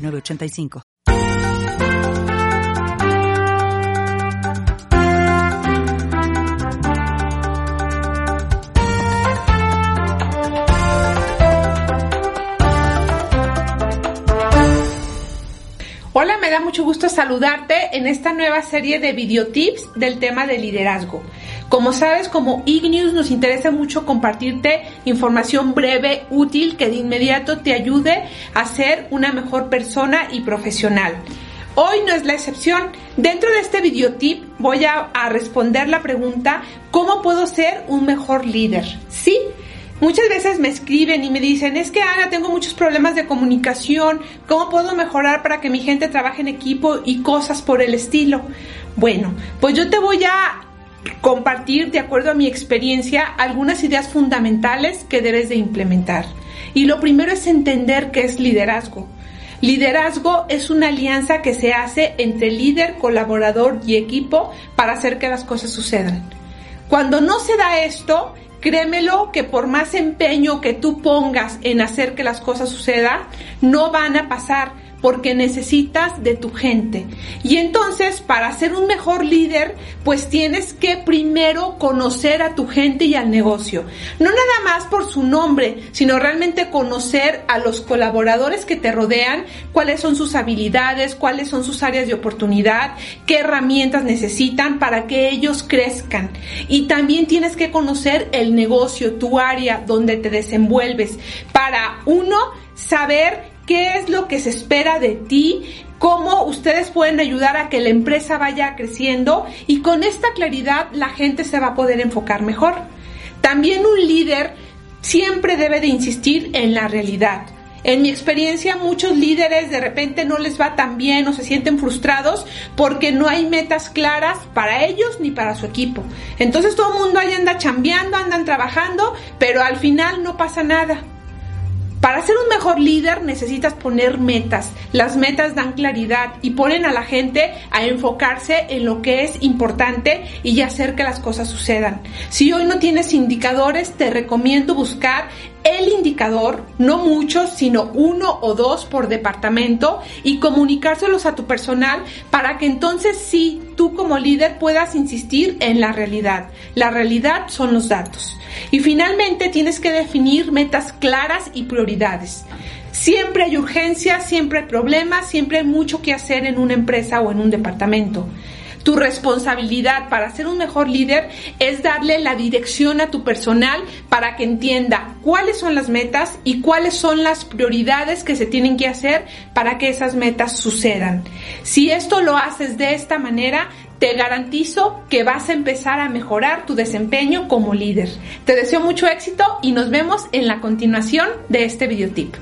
985. Hola, me da mucho gusto saludarte en esta nueva serie de videotips del tema de liderazgo. Como sabes, como Ignews nos interesa mucho compartirte información breve, útil, que de inmediato te ayude a ser una mejor persona y profesional. Hoy no es la excepción. Dentro de este videotip voy a, a responder la pregunta, ¿cómo puedo ser un mejor líder? Sí, Muchas veces me escriben y me dicen, es que Ana, tengo muchos problemas de comunicación, ¿cómo puedo mejorar para que mi gente trabaje en equipo y cosas por el estilo? Bueno, pues yo te voy a compartir, de acuerdo a mi experiencia, algunas ideas fundamentales que debes de implementar. Y lo primero es entender qué es liderazgo. Liderazgo es una alianza que se hace entre líder, colaborador y equipo para hacer que las cosas sucedan. Cuando no se da esto, créemelo que por más empeño que tú pongas en hacer que las cosas sucedan, no van a pasar porque necesitas de tu gente. Y entonces, para ser un mejor líder, pues tienes que primero conocer a tu gente y al negocio. No nada más por su nombre, sino realmente conocer a los colaboradores que te rodean, cuáles son sus habilidades, cuáles son sus áreas de oportunidad, qué herramientas necesitan para que ellos crezcan. Y también tienes que conocer el negocio, tu área donde te desenvuelves, para uno, saber qué es lo que se espera de ti, cómo ustedes pueden ayudar a que la empresa vaya creciendo y con esta claridad la gente se va a poder enfocar mejor. También un líder siempre debe de insistir en la realidad. En mi experiencia, muchos líderes de repente no les va tan bien o se sienten frustrados porque no hay metas claras para ellos ni para su equipo. Entonces todo el mundo ahí anda chambeando, andan trabajando, pero al final no pasa nada. Para ser un mejor líder necesitas poner metas. Las metas dan claridad y ponen a la gente a enfocarse en lo que es importante y hacer que las cosas sucedan. Si hoy no tienes indicadores, te recomiendo buscar el indicador, no muchos, sino uno o dos por departamento y comunicárselos a tu personal para que entonces sí, tú como líder puedas insistir en la realidad. La realidad son los datos. Y finalmente tienes que definir metas claras y prioridades. Siempre hay urgencia, siempre hay problemas, siempre hay mucho que hacer en una empresa o en un departamento. Tu responsabilidad para ser un mejor líder es darle la dirección a tu personal para que entienda cuáles son las metas y cuáles son las prioridades que se tienen que hacer para que esas metas sucedan. Si esto lo haces de esta manera, te garantizo que vas a empezar a mejorar tu desempeño como líder. Te deseo mucho éxito y nos vemos en la continuación de este videotip.